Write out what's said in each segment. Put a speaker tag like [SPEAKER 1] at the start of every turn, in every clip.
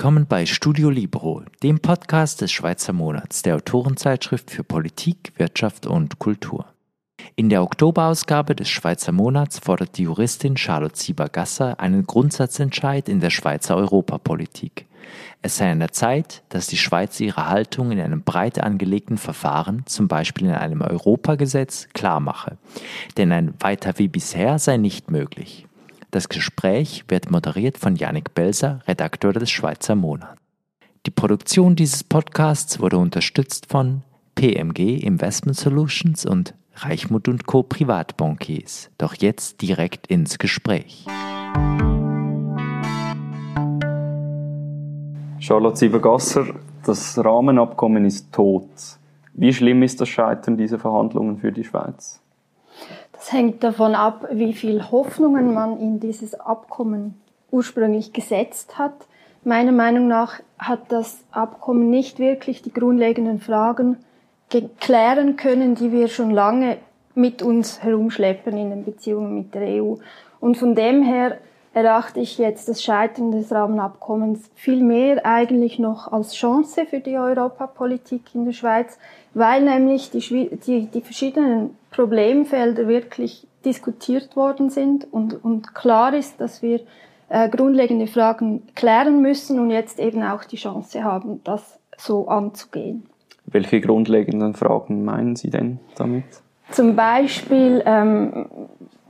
[SPEAKER 1] Willkommen bei Studio Libro, dem Podcast des Schweizer Monats, der Autorenzeitschrift für Politik, Wirtschaft und Kultur. In der Oktoberausgabe des Schweizer Monats fordert die Juristin Charlotte Sieber-Gasser einen Grundsatzentscheid in der Schweizer Europapolitik. Es sei an der Zeit, dass die Schweiz ihre Haltung in einem breit angelegten Verfahren, zum Beispiel in einem Europagesetz, klarmache. Denn ein weiter wie bisher sei nicht möglich. Das Gespräch wird moderiert von Yannick Belser, Redakteur des Schweizer Monats. Die Produktion dieses Podcasts wurde unterstützt von PMG Investment Solutions und Reichmut und Co. Privatbankiers. Doch jetzt direkt ins Gespräch.
[SPEAKER 2] Charlotte Siebergasser, das Rahmenabkommen ist tot. Wie schlimm ist das Scheitern dieser Verhandlungen für die Schweiz?
[SPEAKER 3] Das hängt davon ab, wie viel Hoffnungen man in dieses Abkommen ursprünglich gesetzt hat. Meiner Meinung nach hat das Abkommen nicht wirklich die grundlegenden Fragen klären können, die wir schon lange mit uns herumschleppen in den Beziehungen mit der EU. Und von dem her erachte ich jetzt das Scheitern des Rahmenabkommens viel mehr eigentlich noch als Chance für die Europapolitik in der Schweiz, weil nämlich die, die, die verschiedenen Problemfelder wirklich diskutiert worden sind und, und klar ist, dass wir äh, grundlegende Fragen klären müssen und jetzt eben auch die Chance haben, das so anzugehen.
[SPEAKER 2] Welche grundlegenden Fragen meinen Sie denn damit?
[SPEAKER 3] Zum Beispiel, ähm,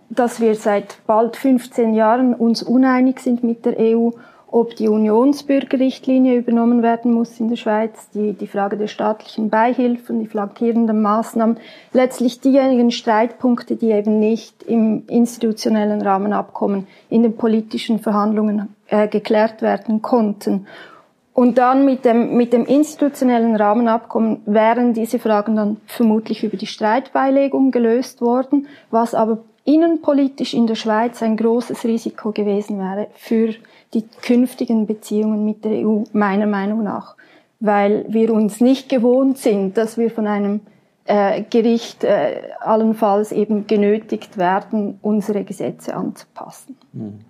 [SPEAKER 3] dass wir seit bald 15 Jahren uns uneinig sind mit der EU, ob die Unionsbürgerrichtlinie übernommen werden muss in der Schweiz, die, die Frage der staatlichen Beihilfen, die flankierenden Maßnahmen, letztlich diejenigen Streitpunkte, die eben nicht im institutionellen Rahmenabkommen in den politischen Verhandlungen äh, geklärt werden konnten. Und dann mit dem, mit dem institutionellen Rahmenabkommen wären diese Fragen dann vermutlich über die Streitbeilegung gelöst worden, was aber innenpolitisch in der Schweiz ein großes Risiko gewesen wäre für die künftigen Beziehungen mit der EU, meiner Meinung nach, weil wir uns nicht gewohnt sind, dass wir von einem äh, Gericht äh, allenfalls eben genötigt werden, unsere Gesetze anzupassen.
[SPEAKER 2] Hm.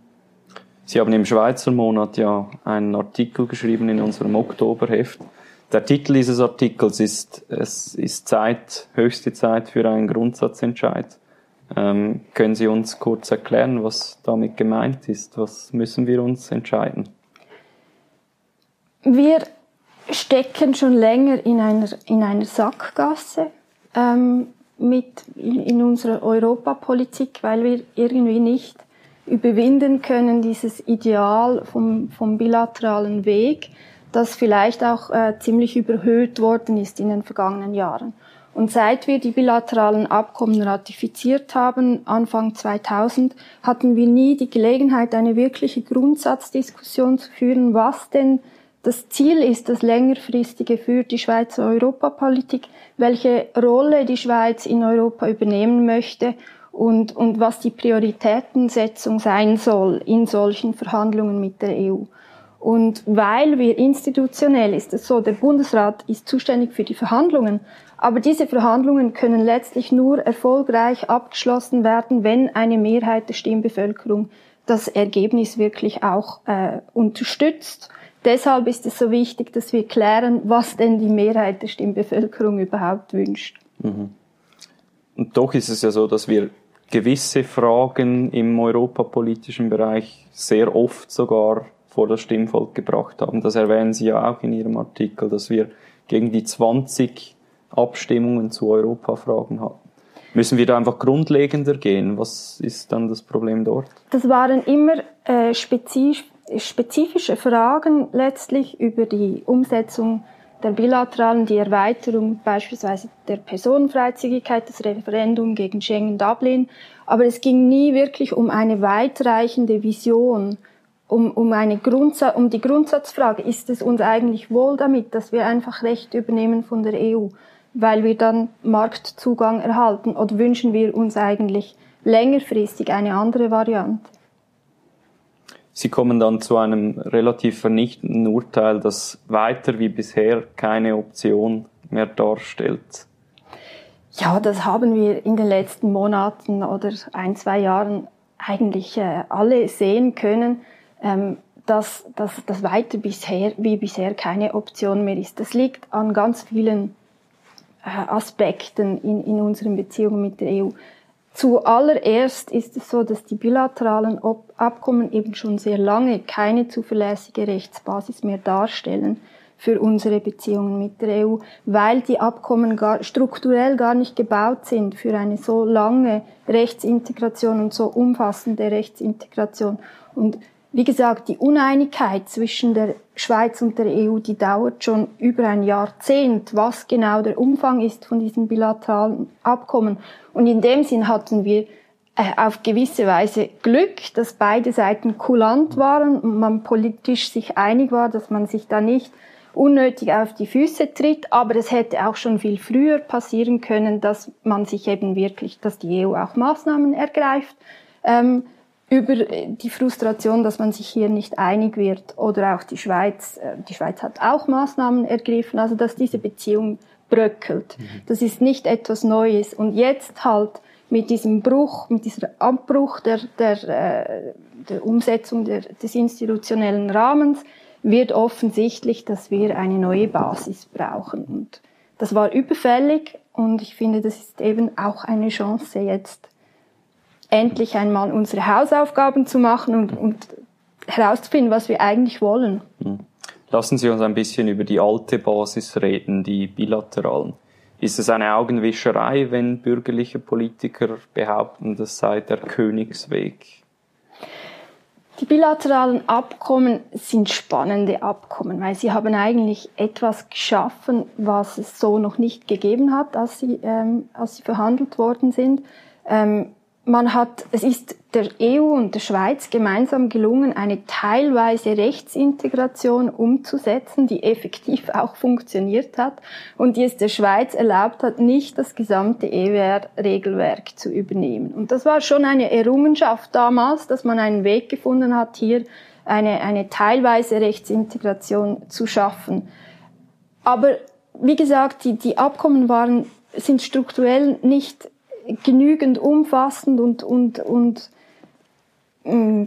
[SPEAKER 2] Sie haben im Schweizer Monat ja einen Artikel geschrieben in unserem Oktoberheft. Der Titel dieses Artikels ist, es ist Zeit, höchste Zeit für einen Grundsatzentscheid. Ähm, können Sie uns kurz erklären, was damit gemeint ist? Was müssen wir uns entscheiden?
[SPEAKER 3] Wir stecken schon länger in einer, in einer Sackgasse ähm, mit in, unserer Europapolitik, weil wir irgendwie nicht überwinden können, dieses Ideal vom, vom bilateralen Weg, das vielleicht auch äh, ziemlich überhöht worden ist in den vergangenen Jahren. Und seit wir die bilateralen Abkommen ratifiziert haben, Anfang 2000, hatten wir nie die Gelegenheit, eine wirkliche Grundsatzdiskussion zu führen, was denn das Ziel ist, das längerfristige für die Schweizer Europapolitik, welche Rolle die Schweiz in Europa übernehmen möchte und, und was die Prioritätensetzung sein soll in solchen Verhandlungen mit der EU. Und weil wir institutionell ist es so, der Bundesrat ist zuständig für die Verhandlungen, aber diese Verhandlungen können letztlich nur erfolgreich abgeschlossen werden, wenn eine Mehrheit der Stimmbevölkerung das Ergebnis wirklich auch äh, unterstützt. Deshalb ist es so wichtig, dass wir klären, was denn die Mehrheit der Stimmbevölkerung überhaupt wünscht.
[SPEAKER 2] Mhm. Und doch ist es ja so, dass wir gewisse Fragen im europapolitischen Bereich sehr oft sogar vor das Stimmvolk gebracht haben. Das erwähnen Sie ja auch in Ihrem Artikel, dass wir gegen die 20 Abstimmungen zu Europafragen hatten. Müssen wir da einfach grundlegender gehen? Was ist dann das Problem dort?
[SPEAKER 3] Das waren immer äh, spezif spezifische Fragen letztlich über die Umsetzung der bilateralen, die Erweiterung beispielsweise der Personenfreizügigkeit, das Referendum gegen Schengen-Dublin. Aber es ging nie wirklich um eine weitreichende Vision um, um, eine Grundsatz, um die Grundsatzfrage, ist es uns eigentlich wohl damit, dass wir einfach Recht übernehmen von der EU, weil wir dann Marktzugang erhalten, oder wünschen wir uns eigentlich längerfristig eine andere Variante?
[SPEAKER 2] Sie kommen dann zu einem relativ vernichtenden Urteil, das weiter wie bisher keine Option mehr darstellt.
[SPEAKER 3] Ja, das haben wir in den letzten Monaten oder ein, zwei Jahren eigentlich äh, alle sehen können. Ähm, dass das weiter bisher wie bisher keine Option mehr ist. Das liegt an ganz vielen äh, Aspekten in, in unseren Beziehungen mit der EU. Zuallererst ist es so, dass die bilateralen Abkommen eben schon sehr lange keine zuverlässige Rechtsbasis mehr darstellen für unsere Beziehungen mit der EU, weil die Abkommen gar, strukturell gar nicht gebaut sind für eine so lange Rechtsintegration und so umfassende Rechtsintegration. Und wie gesagt, die Uneinigkeit zwischen der Schweiz und der EU, die dauert schon über ein Jahrzehnt, was genau der Umfang ist von diesen bilateralen Abkommen. Und in dem Sinn hatten wir äh, auf gewisse Weise Glück, dass beide Seiten kulant waren und man politisch sich einig war, dass man sich da nicht unnötig auf die Füße tritt, aber es hätte auch schon viel früher passieren können, dass man sich eben wirklich, dass die EU auch Maßnahmen ergreift ähm, über die Frustration, dass man sich hier nicht einig wird oder auch die Schweiz, äh, die Schweiz hat auch Maßnahmen ergriffen, also dass diese Beziehung bröckelt. Mhm. Das ist nicht etwas Neues und jetzt halt mit diesem Bruch, mit dieser Abbruch der, der, äh, der Umsetzung der, des institutionellen Rahmens wird offensichtlich, dass wir eine neue Basis brauchen. Und das war überfällig und ich finde, das ist eben auch eine Chance, jetzt endlich einmal unsere Hausaufgaben zu machen und, und herauszufinden, was wir eigentlich wollen. Hm.
[SPEAKER 2] Lassen Sie uns ein bisschen über die alte Basis reden, die bilateralen. Ist es eine Augenwischerei, wenn bürgerliche Politiker behaupten, das sei der Königsweg?
[SPEAKER 3] Die bilateralen Abkommen sind spannende Abkommen, weil sie haben eigentlich etwas geschaffen, was es so noch nicht gegeben hat, als sie, ähm, als sie verhandelt worden sind. Ähm, man hat, es ist der EU und der Schweiz gemeinsam gelungen, eine teilweise Rechtsintegration umzusetzen, die effektiv auch funktioniert hat und die es der Schweiz erlaubt hat, nicht das gesamte EWR-Regelwerk zu übernehmen. Und das war schon eine Errungenschaft damals, dass man einen Weg gefunden hat, hier eine, eine teilweise Rechtsintegration zu schaffen. Aber wie gesagt, die, die Abkommen waren, sind strukturell nicht genügend umfassend und, und, und mm,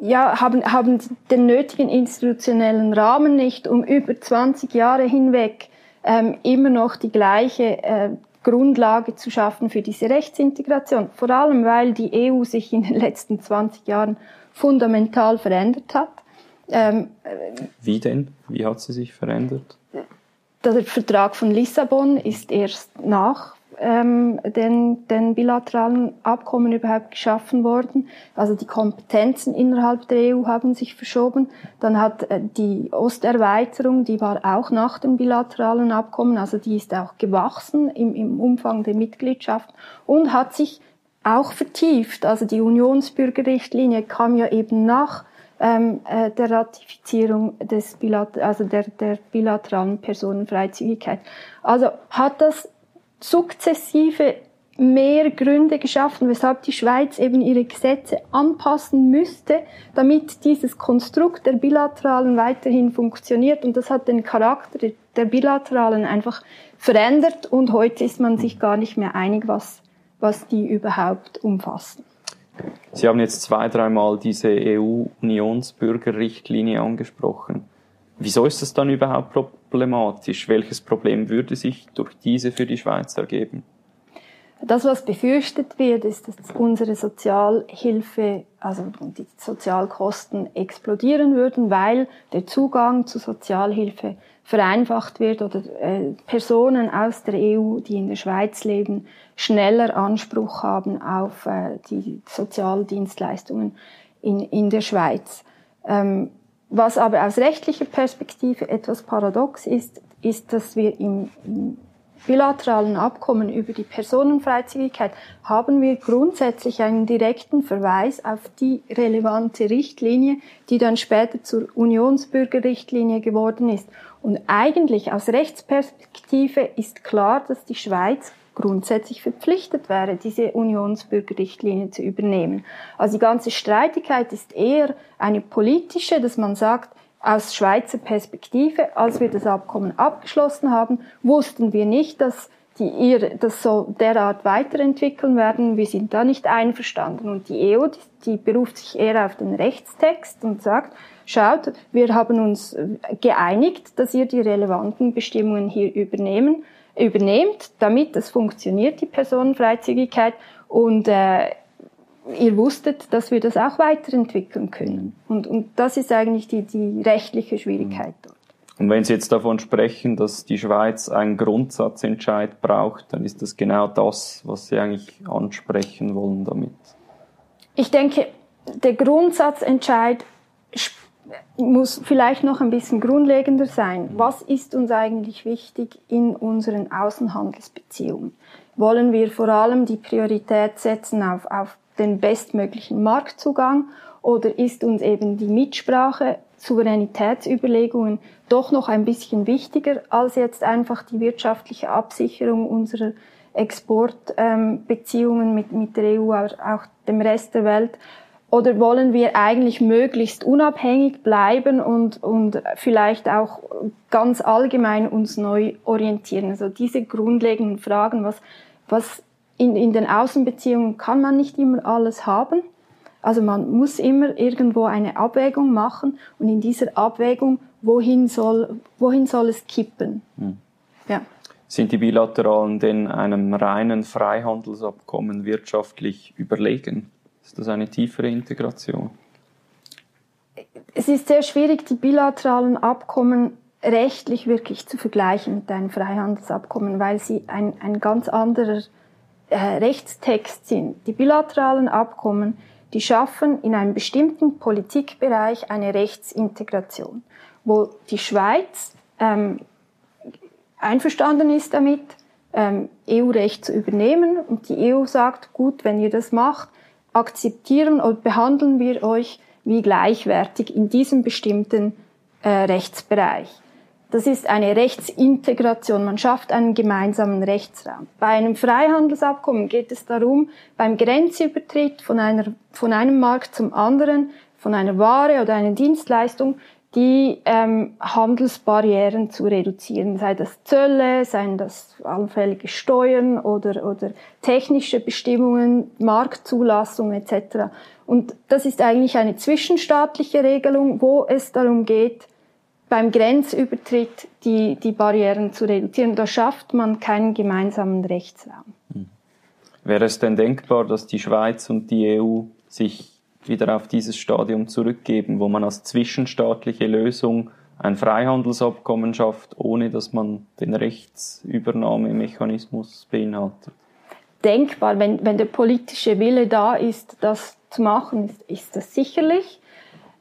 [SPEAKER 3] ja, haben, haben den nötigen institutionellen Rahmen nicht, um über 20 Jahre hinweg ähm, immer noch die gleiche äh, Grundlage zu schaffen für diese Rechtsintegration. Vor allem, weil die EU sich in den letzten 20 Jahren fundamental verändert hat. Ähm,
[SPEAKER 2] Wie denn? Wie hat sie sich verändert?
[SPEAKER 3] Der Vertrag von Lissabon ist erst nach ähm, den, den bilateralen Abkommen überhaupt geschaffen worden. Also die Kompetenzen innerhalb der EU haben sich verschoben. Dann hat äh, die Osterweiterung, die war auch nach dem bilateralen Abkommen, also die ist auch gewachsen im, im Umfang der Mitgliedschaft und hat sich auch vertieft. Also die Unionsbürgerrichtlinie kam ja eben nach ähm, äh, der Ratifizierung des Bilater also der, der bilateralen Personenfreizügigkeit. Also hat das sukzessive mehr Gründe geschaffen, weshalb die Schweiz eben ihre Gesetze anpassen müsste, damit dieses Konstrukt der Bilateralen weiterhin funktioniert. Und das hat den Charakter der Bilateralen einfach verändert und heute ist man sich gar nicht mehr einig, was, was die überhaupt umfassen.
[SPEAKER 2] Sie haben jetzt zwei, dreimal diese EU-Unionsbürgerrichtlinie angesprochen. Wieso ist das dann überhaupt problematisch? Welches Problem würde sich durch diese für die Schweiz ergeben?
[SPEAKER 3] Das, was befürchtet wird, ist, dass unsere Sozialhilfe, also die Sozialkosten explodieren würden, weil der Zugang zu Sozialhilfe vereinfacht wird oder äh, Personen aus der EU, die in der Schweiz leben, schneller Anspruch haben auf äh, die Sozialdienstleistungen in, der Schweiz. Ähm, was aber aus rechtlicher Perspektive etwas paradox ist, ist, dass wir im, bilateralen Abkommen über die Personenfreizügigkeit haben wir grundsätzlich einen direkten Verweis auf die relevante Richtlinie, die dann später zur Unionsbürgerrichtlinie geworden ist. Und eigentlich aus Rechtsperspektive ist klar, dass die Schweiz grundsätzlich verpflichtet wäre, diese Unionsbürgerrichtlinie zu übernehmen. Also die ganze Streitigkeit ist eher eine politische, dass man sagt, aus Schweizer Perspektive, als wir das Abkommen abgeschlossen haben, wussten wir nicht, dass die ihr das so derart weiterentwickeln werden. Wir sind da nicht einverstanden. Und die EU, die, die beruft sich eher auf den Rechtstext und sagt, schaut, wir haben uns geeinigt, dass ihr die relevanten Bestimmungen hier übernehmen, übernehmt, damit es funktioniert, die Personenfreizügigkeit. Und äh, ihr wusstet, dass wir das auch weiterentwickeln können. Und, und das ist eigentlich die, die rechtliche Schwierigkeit dort.
[SPEAKER 2] Und wenn Sie jetzt davon sprechen, dass die Schweiz einen Grundsatzentscheid braucht, dann ist das genau das, was Sie eigentlich ansprechen wollen damit.
[SPEAKER 3] Ich denke, der Grundsatzentscheid muss vielleicht noch ein bisschen grundlegender sein. Was ist uns eigentlich wichtig in unseren Außenhandelsbeziehungen? Wollen wir vor allem die Priorität setzen auf, auf den bestmöglichen Marktzugang oder ist uns eben die Mitsprache, Souveränitätsüberlegungen doch noch ein bisschen wichtiger als jetzt einfach die wirtschaftliche Absicherung unserer Exportbeziehungen ähm, mit, mit der EU, aber auch dem Rest der Welt? Oder wollen wir eigentlich möglichst unabhängig bleiben und, und vielleicht auch ganz allgemein uns neu orientieren? Also diese grundlegenden Fragen, was, was in, in den Außenbeziehungen kann man nicht immer alles haben. Also man muss immer irgendwo eine Abwägung machen und in dieser Abwägung, wohin soll, wohin soll es kippen? Hm.
[SPEAKER 2] Ja. Sind die Bilateralen denn einem reinen Freihandelsabkommen wirtschaftlich überlegen? Ist das eine tiefere Integration?
[SPEAKER 3] Es ist sehr schwierig, die bilateralen Abkommen rechtlich wirklich zu vergleichen mit einem Freihandelsabkommen, weil sie ein, ein ganz anderer äh, Rechtstext sind. Die bilateralen Abkommen, die schaffen in einem bestimmten Politikbereich eine Rechtsintegration, wo die Schweiz ähm, einverstanden ist damit, ähm, EU-Recht zu übernehmen und die EU sagt, gut, wenn ihr das macht, akzeptieren und behandeln wir euch wie gleichwertig in diesem bestimmten äh, Rechtsbereich. Das ist eine Rechtsintegration. Man schafft einen gemeinsamen Rechtsraum. Bei einem Freihandelsabkommen geht es darum, beim Grenzübertritt von, einer, von einem Markt zum anderen, von einer Ware oder einer Dienstleistung, die ähm, Handelsbarrieren zu reduzieren, sei das Zölle, seien das allfällige Steuern oder, oder technische Bestimmungen, Marktzulassung etc. Und das ist eigentlich eine zwischenstaatliche Regelung, wo es darum geht, beim Grenzübertritt die, die Barrieren zu reduzieren. Da schafft man keinen gemeinsamen Rechtsraum. Hm.
[SPEAKER 2] Wäre es denn denkbar, dass die Schweiz und die EU sich wieder auf dieses Stadium zurückgeben, wo man als zwischenstaatliche Lösung ein Freihandelsabkommen schafft, ohne dass man den Rechtsübernahmemechanismus beinhaltet?
[SPEAKER 3] Denkbar, wenn, wenn der politische Wille da ist, das zu machen, ist, ist das sicherlich.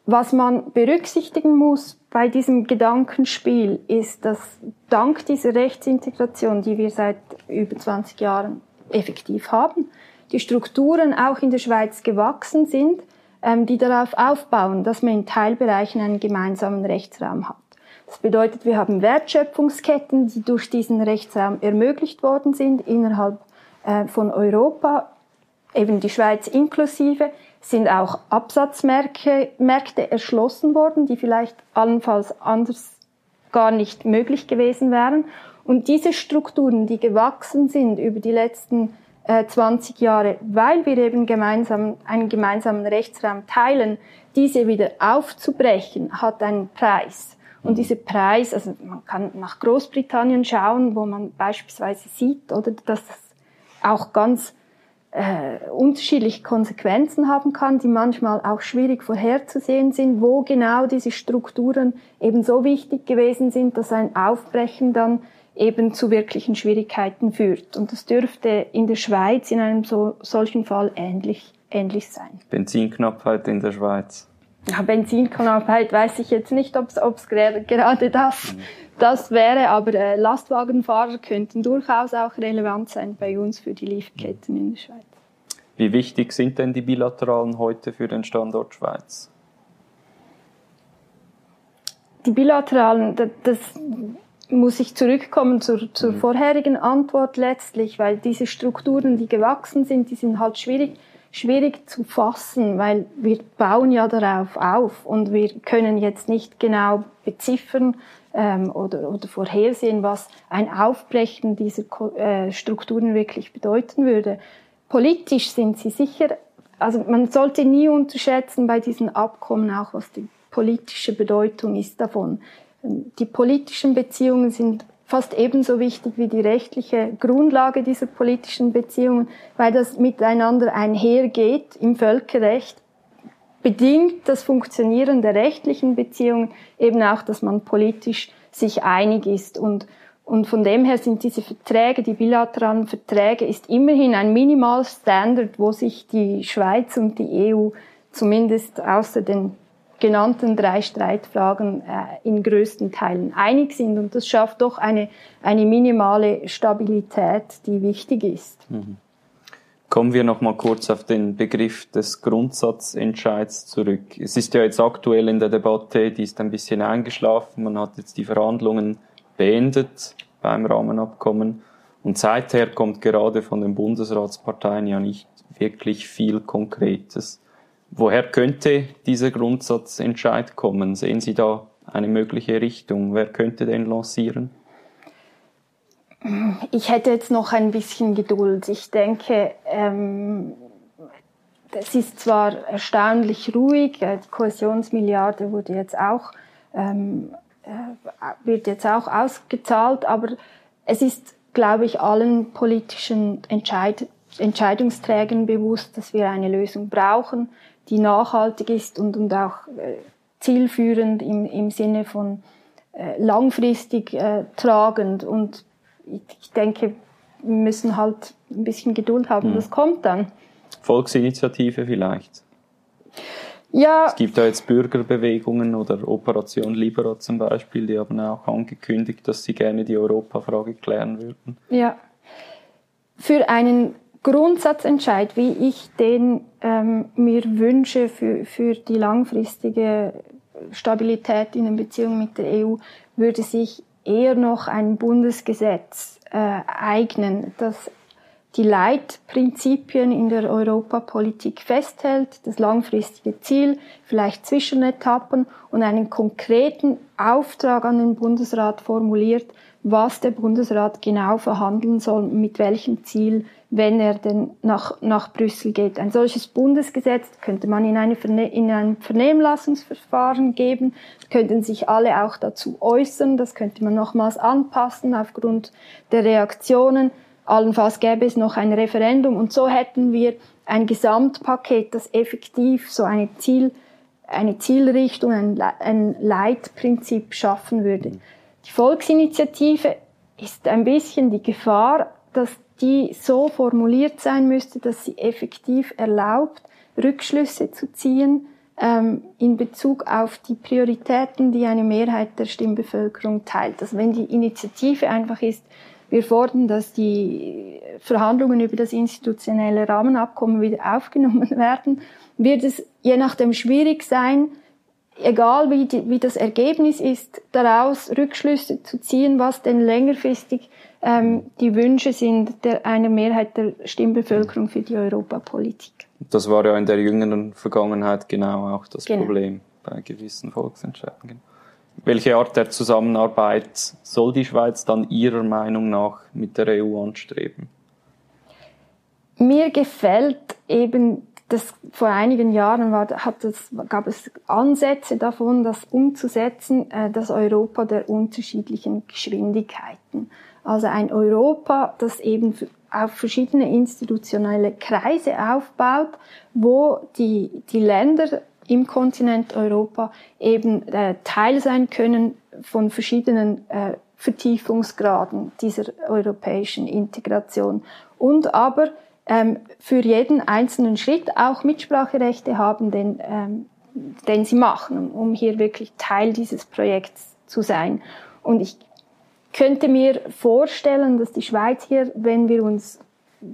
[SPEAKER 3] Was man berücksichtigen muss bei diesem Gedankenspiel ist, dass dank dieser Rechtsintegration, die wir seit über 20 Jahren effektiv haben, die Strukturen auch in der Schweiz gewachsen sind, die darauf aufbauen, dass man in Teilbereichen einen gemeinsamen Rechtsraum hat. Das bedeutet, wir haben Wertschöpfungsketten, die durch diesen Rechtsraum ermöglicht worden sind innerhalb äh, von Europa, eben die Schweiz inklusive sind auch Absatzmärkte Märkte erschlossen worden, die vielleicht allenfalls anders gar nicht möglich gewesen wären. Und diese Strukturen, die gewachsen sind über die letzten 20 Jahre, weil wir eben gemeinsam einen gemeinsamen Rechtsraum teilen, diese wieder aufzubrechen, hat einen Preis. Und mhm. dieser Preis, also man kann nach Großbritannien schauen, wo man beispielsweise sieht, oder dass das auch ganz äh, unterschiedliche Konsequenzen haben kann, die manchmal auch schwierig vorherzusehen sind, wo genau diese Strukturen eben so wichtig gewesen sind, dass ein Aufbrechen dann eben zu wirklichen Schwierigkeiten führt. Und das dürfte in der Schweiz in einem so, solchen Fall ähnlich, ähnlich sein.
[SPEAKER 2] Benzinknappheit in der Schweiz.
[SPEAKER 3] Ja, Benzinknappheit weiß ich jetzt nicht, ob es gerade das, mhm. das wäre, aber äh, Lastwagenfahrer könnten durchaus auch relevant sein bei uns für die Lieferketten in der Schweiz.
[SPEAKER 2] Wie wichtig sind denn die Bilateralen heute für den Standort Schweiz?
[SPEAKER 3] Die Bilateralen, das muss ich zurückkommen zur, zur mhm. vorherigen Antwort letztlich, weil diese Strukturen, die gewachsen sind, die sind halt schwierig schwierig zu fassen, weil wir bauen ja darauf auf und wir können jetzt nicht genau beziffern ähm, oder, oder vorhersehen, was ein Aufbrechen dieser äh, Strukturen wirklich bedeuten würde. Politisch sind sie sicher, also man sollte nie unterschätzen bei diesen Abkommen auch, was die politische Bedeutung ist davon. Die politischen Beziehungen sind fast ebenso wichtig wie die rechtliche Grundlage dieser politischen Beziehungen, weil das miteinander einhergeht im Völkerrecht, bedingt das Funktionieren der rechtlichen Beziehungen eben auch, dass man politisch sich einig ist. Und, und von dem her sind diese Verträge, die bilateralen Verträge, ist immerhin ein Minimalstandard, wo sich die Schweiz und die EU zumindest außer den genannten drei Streitfragen äh, in größten Teilen einig sind. Und das schafft doch eine, eine minimale Stabilität, die wichtig ist. Mhm.
[SPEAKER 2] Kommen wir noch mal kurz auf den Begriff des Grundsatzentscheids zurück. Es ist ja jetzt aktuell in der Debatte, die ist ein bisschen eingeschlafen. Man hat jetzt die Verhandlungen beendet beim Rahmenabkommen. Und seither kommt gerade von den Bundesratsparteien ja nicht wirklich viel Konkretes. Woher könnte dieser Grundsatzentscheid kommen? Sehen Sie da eine mögliche Richtung? Wer könnte den lancieren?
[SPEAKER 3] Ich hätte jetzt noch ein bisschen Geduld. Ich denke, ähm, das ist zwar erstaunlich ruhig, äh, die Kohäsionsmilliarde wurde jetzt auch, ähm, äh, wird jetzt auch ausgezahlt, aber es ist, glaube ich, allen politischen Entscheid Entscheidungsträgern bewusst, dass wir eine Lösung brauchen die nachhaltig ist und, und auch äh, zielführend im, im Sinne von äh, langfristig äh, tragend. Und ich, ich, denke, wir müssen halt ein bisschen Geduld haben, mhm. das kommt dann.
[SPEAKER 2] Volksinitiative vielleicht. Ja. Es gibt da jetzt Bürgerbewegungen oder Operation Libera zum Beispiel, die haben auch angekündigt, dass sie gerne die Europafrage klären würden.
[SPEAKER 3] Ja. Für einen Grundsatzentscheid, wie ich den ähm, mir wünsche für, für die langfristige Stabilität in den Beziehungen mit der EU, würde sich eher noch ein Bundesgesetz äh, eignen, das die Leitprinzipien in der Europapolitik festhält, das langfristige Ziel, vielleicht Zwischenetappen und einen konkreten Auftrag an den Bundesrat formuliert, was der Bundesrat genau verhandeln soll, mit welchem Ziel wenn er denn nach, nach Brüssel geht. Ein solches Bundesgesetz könnte man in, eine Verne in ein Vernehmlassungsverfahren geben, könnten sich alle auch dazu äußern, das könnte man nochmals anpassen aufgrund der Reaktionen. Allenfalls gäbe es noch ein Referendum und so hätten wir ein Gesamtpaket, das effektiv so eine Ziel, eine Zielrichtung, ein, ein Leitprinzip schaffen würde. Die Volksinitiative ist ein bisschen die Gefahr, dass die so formuliert sein müsste, dass sie effektiv erlaubt, Rückschlüsse zu ziehen ähm, in Bezug auf die Prioritäten, die eine Mehrheit der Stimmbevölkerung teilt. Also wenn die Initiative einfach ist, wir fordern, dass die Verhandlungen über das institutionelle Rahmenabkommen wieder aufgenommen werden, wird es je nachdem schwierig sein, egal wie, die, wie das Ergebnis ist, daraus Rückschlüsse zu ziehen, was denn längerfristig ähm, die Wünsche sind der, einer Mehrheit der Stimmbevölkerung für die Europapolitik.
[SPEAKER 2] Das war ja in der jüngeren Vergangenheit genau auch das genau. Problem bei gewissen Volksentscheidungen. Welche Art der Zusammenarbeit soll die Schweiz dann Ihrer Meinung nach mit der EU anstreben?
[SPEAKER 3] Mir gefällt eben, dass vor einigen Jahren war, hat es, gab es Ansätze davon, das umzusetzen, äh, das Europa der unterschiedlichen Geschwindigkeiten. Also ein Europa, das eben auf verschiedene institutionelle Kreise aufbaut, wo die, die Länder im Kontinent Europa eben äh, Teil sein können von verschiedenen äh, Vertiefungsgraden dieser europäischen Integration und aber ähm, für jeden einzelnen Schritt auch Mitspracherechte haben, den, ähm, den sie machen, um hier wirklich Teil dieses Projekts zu sein. Und ich könnte mir vorstellen, dass die Schweiz hier, wenn wir uns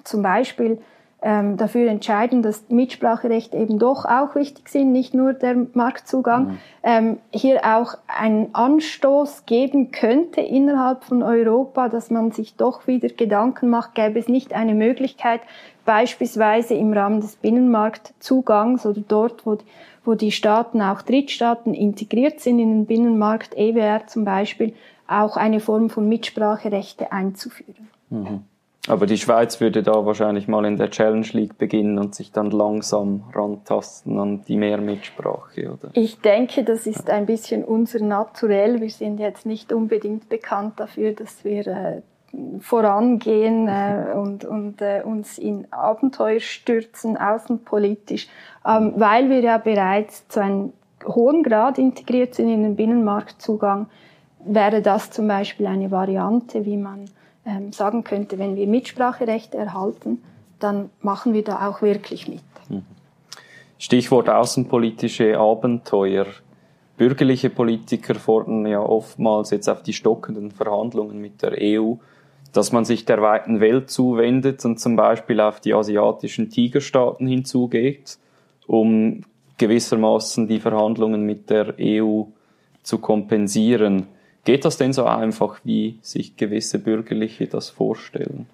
[SPEAKER 3] zum Beispiel ähm, dafür entscheiden, dass Mitspracherechte eben doch auch wichtig sind, nicht nur der Marktzugang, mhm. ähm, hier auch einen Anstoß geben könnte innerhalb von Europa, dass man sich doch wieder Gedanken macht, gäbe es nicht eine Möglichkeit, beispielsweise im Rahmen des Binnenmarktzugangs oder dort, wo, wo die Staaten, auch Drittstaaten integriert sind in den Binnenmarkt, EWR zum Beispiel, auch eine Form von Mitspracherechte einzuführen.
[SPEAKER 2] Mhm. Aber die Schweiz würde da wahrscheinlich mal in der Challenge League beginnen und sich dann langsam rantasten an die Mehrmitsprache, oder?
[SPEAKER 3] Ich denke, das ist ein bisschen unser Naturell. Wir sind jetzt nicht unbedingt bekannt dafür, dass wir äh, vorangehen äh, und, und äh, uns in Abenteuer stürzen, außenpolitisch, ähm, weil wir ja bereits zu einem hohen Grad integriert sind in den Binnenmarktzugang, wäre das zum Beispiel eine Variante, wie man ähm, sagen könnte, wenn wir Mitspracherechte erhalten, dann machen wir da auch wirklich mit. Mhm.
[SPEAKER 2] Stichwort außenpolitische Abenteuer. Bürgerliche Politiker fordern ja oftmals jetzt auf die stockenden Verhandlungen mit der EU, dass man sich der weiten Welt zuwendet und zum Beispiel auf die asiatischen Tigerstaaten hinzugeht, um gewissermaßen die Verhandlungen mit der EU zu kompensieren. Geht das denn so einfach, wie sich gewisse Bürgerliche das vorstellen?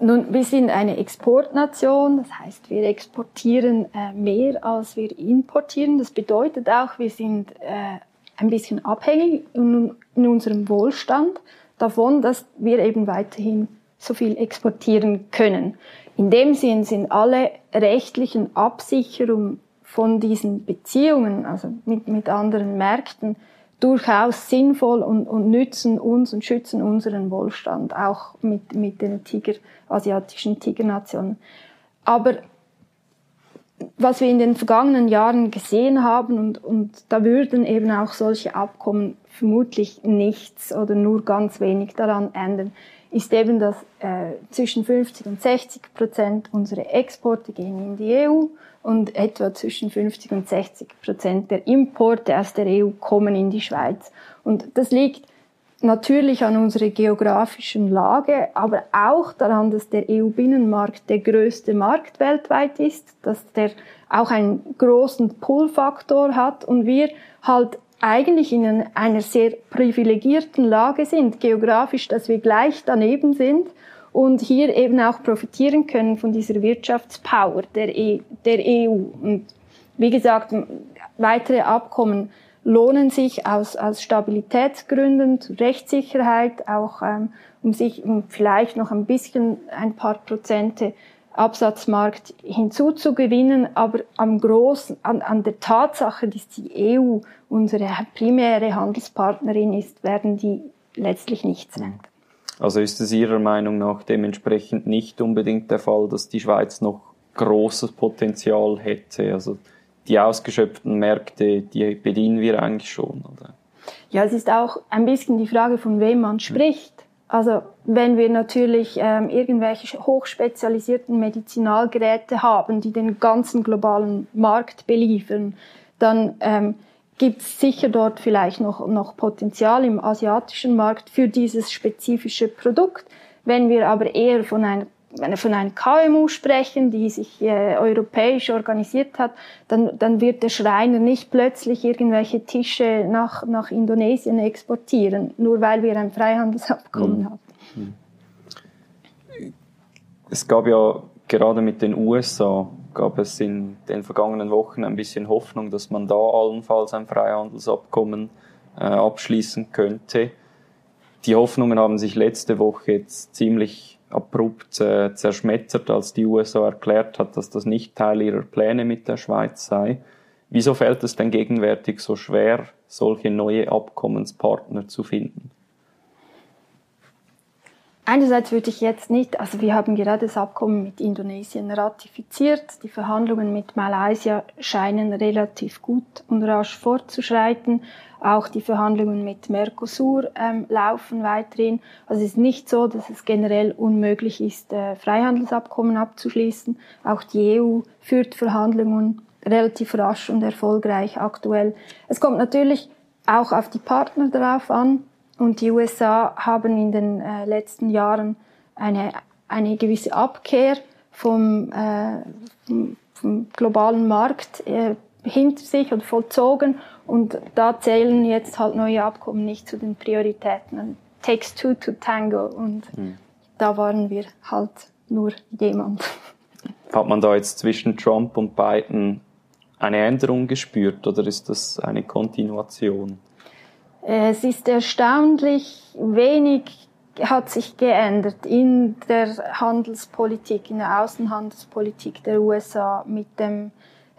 [SPEAKER 3] Nun, wir sind eine Exportnation, das heißt, wir exportieren äh, mehr, als wir importieren. Das bedeutet auch, wir sind äh, ein bisschen abhängig in, unserem Wohlstand davon, dass wir eben weiterhin so viel exportieren können. In dem Sinn sind alle rechtlichen Absicherungen von diesen Beziehungen, also mit, mit anderen Märkten, durchaus sinnvoll und, und nützen uns und schützen unseren Wohlstand, auch mit, mit den Tiger, asiatischen Tigernationen. Aber was wir in den vergangenen Jahren gesehen haben, und, und da würden eben auch solche Abkommen vermutlich nichts oder nur ganz wenig daran ändern, ist eben, dass äh, zwischen 50 und 60 Prozent unserer Exporte gehen in die EU und etwa zwischen 50 und 60 Prozent der Importe aus der EU kommen in die Schweiz. Und das liegt natürlich an unserer geografischen Lage, aber auch daran, dass der EU-Binnenmarkt der größte Markt weltweit ist, dass der auch einen großen Pull-Faktor hat und wir halt eigentlich in einer sehr privilegierten Lage sind, geografisch, dass wir gleich daneben sind und hier eben auch profitieren können von dieser Wirtschaftspower der, e der EU. Und wie gesagt, weitere Abkommen lohnen sich aus, aus Stabilitätsgründen, Rechtssicherheit, auch ähm, um sich um vielleicht noch ein bisschen ein paar Prozente Absatzmarkt hinzuzugewinnen, aber am großen, an, an der Tatsache, dass die EU unsere primäre Handelspartnerin ist, werden die letztlich nichts ändern.
[SPEAKER 2] Also ist es Ihrer Meinung nach dementsprechend nicht unbedingt der Fall, dass die Schweiz noch großes Potenzial hätte? Also die ausgeschöpften Märkte, die bedienen wir eigentlich schon, oder?
[SPEAKER 3] Ja, es ist auch ein bisschen die Frage, von wem man spricht. Also wenn wir natürlich ähm, irgendwelche hochspezialisierten Medizinalgeräte haben, die den ganzen globalen Markt beliefern, dann ähm, gibt es sicher dort vielleicht noch, noch Potenzial im asiatischen Markt für dieses spezifische Produkt. Wenn wir aber eher von einer wenn wir von einem KMU sprechen, die sich äh, europäisch organisiert hat, dann, dann wird der Schreiner nicht plötzlich irgendwelche Tische nach, nach Indonesien exportieren, nur weil wir ein Freihandelsabkommen mhm. haben. Mhm.
[SPEAKER 2] Es gab ja gerade mit den USA gab es in den vergangenen Wochen ein bisschen Hoffnung, dass man da allenfalls ein Freihandelsabkommen äh, abschließen könnte. Die Hoffnungen haben sich letzte Woche jetzt ziemlich abrupt äh, zerschmettert, als die USA erklärt hat, dass das nicht Teil ihrer Pläne mit der Schweiz sei. Wieso fällt es denn gegenwärtig so schwer, solche neue Abkommenspartner zu finden?
[SPEAKER 3] Einerseits würde ich jetzt nicht, also wir haben gerade das Abkommen mit Indonesien ratifiziert. Die Verhandlungen mit Malaysia scheinen relativ gut und rasch fortzuschreiten. Auch die Verhandlungen mit Mercosur ähm, laufen weiterhin. Also es ist nicht so, dass es generell unmöglich ist, äh, Freihandelsabkommen abzuschließen. Auch die EU führt Verhandlungen relativ rasch und erfolgreich aktuell. Es kommt natürlich auch auf die Partner darauf an. Und die USA haben in den äh, letzten Jahren eine eine gewisse Abkehr vom, äh, vom, vom globalen Markt äh, hinter sich und vollzogen und da zählen jetzt halt neue Abkommen nicht zu den Prioritäten. Takes two to tango und mhm. da waren wir halt nur jemand.
[SPEAKER 2] Hat man da jetzt zwischen Trump und Biden eine Änderung gespürt oder ist das eine Kontinuation?
[SPEAKER 3] Es ist erstaunlich wenig hat sich geändert in der Handelspolitik, in der Außenhandelspolitik der USA mit dem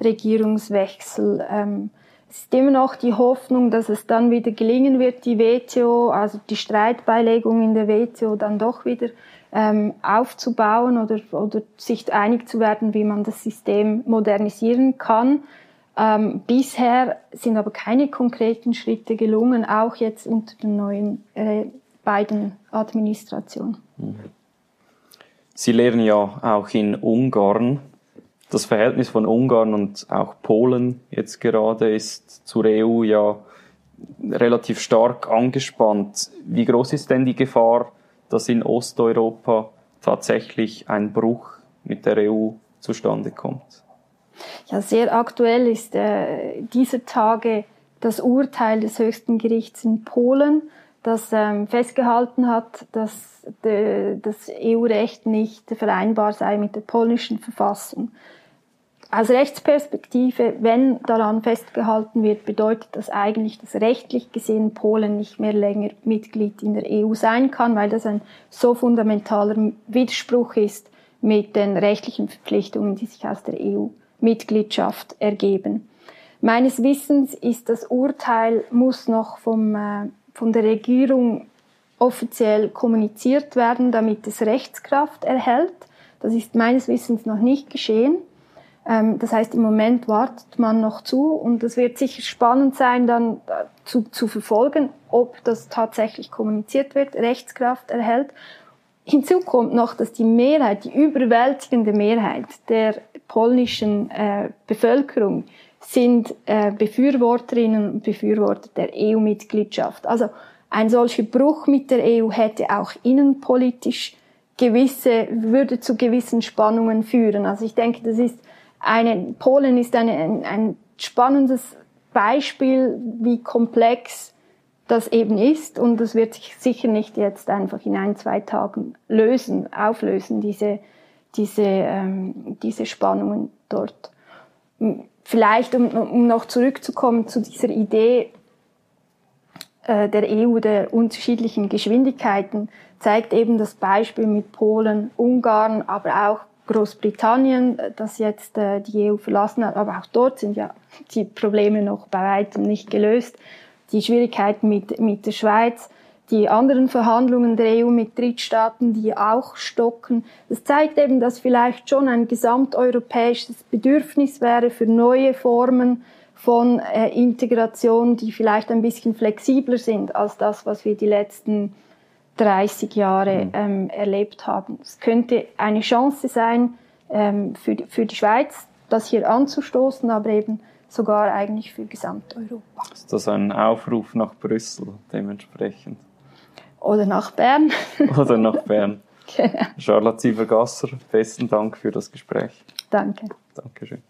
[SPEAKER 3] Regierungswechsel. Ähm, es ist immer noch die Hoffnung, dass es dann wieder gelingen wird, die WTO, also die Streitbeilegung in der WTO dann doch wieder ähm, aufzubauen oder, oder sich einig zu werden, wie man das System modernisieren kann. Ähm, bisher sind aber keine konkreten Schritte gelungen, auch jetzt unter den neuen äh, beiden Administration.
[SPEAKER 2] Sie lehren ja auch in Ungarn. Das Verhältnis von Ungarn und auch Polen jetzt gerade ist zur EU ja relativ stark angespannt. Wie groß ist denn die Gefahr, dass in Osteuropa tatsächlich ein Bruch mit der EU zustande kommt?
[SPEAKER 3] Ja, sehr aktuell ist äh, dieser Tage das Urteil des höchsten Gerichts in Polen, das ähm, festgehalten hat, dass de, das EU-Recht nicht vereinbar sei mit der polnischen Verfassung. Aus Rechtsperspektive, wenn daran festgehalten wird, bedeutet das eigentlich, dass rechtlich gesehen Polen nicht mehr länger Mitglied in der EU sein kann, weil das ein so fundamentaler Widerspruch ist mit den rechtlichen Verpflichtungen, die sich aus der EU-Mitgliedschaft ergeben. Meines Wissens ist das Urteil, muss noch vom äh, von der Regierung offiziell kommuniziert werden, damit es Rechtskraft erhält. Das ist meines Wissens noch nicht geschehen. Ähm, das heißt, im Moment wartet man noch zu und es wird sicher spannend sein, dann zu, zu verfolgen, ob das tatsächlich kommuniziert wird, Rechtskraft erhält. Hinzu kommt noch, dass die Mehrheit, die überwältigende Mehrheit der polnischen äh, Bevölkerung sind äh, Befürworterinnen und Befürworter der EU-Mitgliedschaft. Also ein solcher Bruch mit der EU hätte auch innenpolitisch gewisse, würde zu gewissen Spannungen führen. Also ich denke, das ist eine, Polen ist eine, ein, ein spannendes Beispiel, wie komplex das eben ist. Und das wird sich sicher nicht jetzt einfach in ein, zwei Tagen lösen, auflösen, diese, diese, ähm, diese Spannungen dort. Vielleicht, um, um noch zurückzukommen zu dieser Idee äh, der EU der unterschiedlichen Geschwindigkeiten, zeigt eben das Beispiel mit Polen, Ungarn, aber auch Großbritannien, das jetzt äh, die EU verlassen hat. Aber auch dort sind ja die Probleme noch bei weitem nicht gelöst. Die Schwierigkeiten mit, mit der Schweiz die anderen Verhandlungen der EU mit Drittstaaten, die auch stocken. Das zeigt eben, dass vielleicht schon ein gesamteuropäisches Bedürfnis wäre für neue Formen von äh, Integration, die vielleicht ein bisschen flexibler sind als das, was wir die letzten 30 Jahre mhm. ähm, erlebt haben. Es könnte eine Chance sein ähm, für, die, für die Schweiz, das hier anzustoßen, aber eben sogar eigentlich für Gesamteuropa.
[SPEAKER 2] Ist das ein Aufruf nach Brüssel dementsprechend?
[SPEAKER 3] Oder nach Bern.
[SPEAKER 2] Oder nach Bern. Genau. Charlotte Zievergasser, besten Dank für das Gespräch.
[SPEAKER 3] Danke.
[SPEAKER 2] Dankeschön.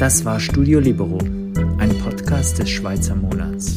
[SPEAKER 1] Das war Studio Libero, ein Podcast des Schweizer Monats.